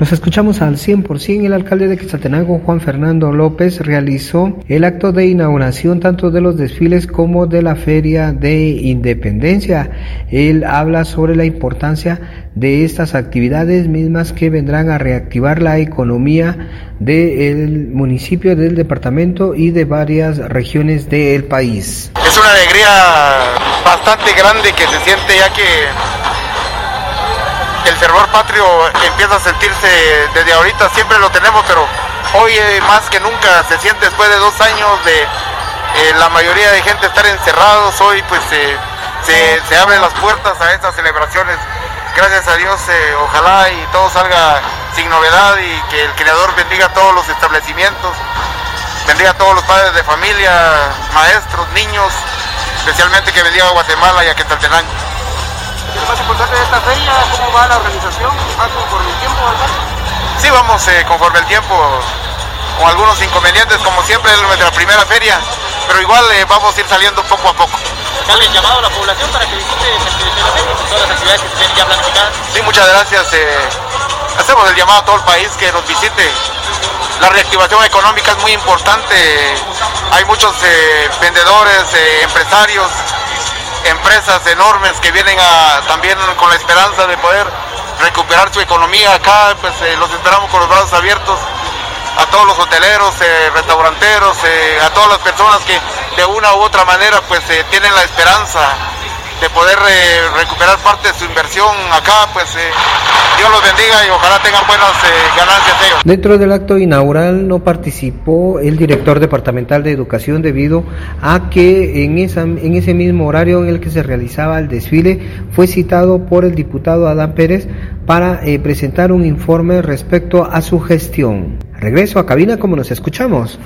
Nos escuchamos al 100%. El alcalde de Quetzaltenango, Juan Fernando López, realizó el acto de inauguración tanto de los desfiles como de la Feria de Independencia. Él habla sobre la importancia de estas actividades mismas que vendrán a reactivar la economía del municipio, del departamento y de varias regiones del país. Es una alegría bastante grande que se siente ya que el fervor patrio empieza a sentirse desde ahorita, siempre lo tenemos, pero hoy eh, más que nunca se siente después de dos años de eh, la mayoría de gente estar encerrados, hoy pues se, se, abren las puertas a estas celebraciones. Gracias a Dios, eh, ojalá y todo salga sin novedad y que el Creador bendiga a todos los establecimientos, bendiga a todos los padres de familia, maestros, niños, especialmente que bendiga a Guatemala y a Quetzaltenango lo más importante de esta feria? ¿Cómo va la organización? ¿Va conforme el tiempo, Sí, vamos eh, conforme el tiempo, con algunos inconvenientes, como siempre, es nuestra primera feria, pero igual eh, vamos a ir saliendo poco a poco. ¿Dale llamado a la población para que visite la feria con todas las actividades que tienen ya planificadas? Sí, muchas gracias. Eh, hacemos el llamado a todo el país que nos visite. La reactivación económica es muy importante. Hay muchos vendedores, empresarios empresas enormes que vienen a, también con la esperanza de poder recuperar su economía acá, pues eh, los esperamos con los brazos abiertos a todos los hoteleros, eh, restauranteros, eh, a todas las personas que de una u otra manera pues tienen la esperanza de poder recuperar parte de su inversión acá, pues Dios los bendiga y ojalá tengan buenas ganancias ellos. Dentro del acto inaugural no participó el director departamental de educación debido a que en, esa, en ese mismo horario en el que se realizaba el desfile fue citado por el diputado Adán Pérez para presentar un informe respecto a su gestión. Regreso a cabina como nos escuchamos.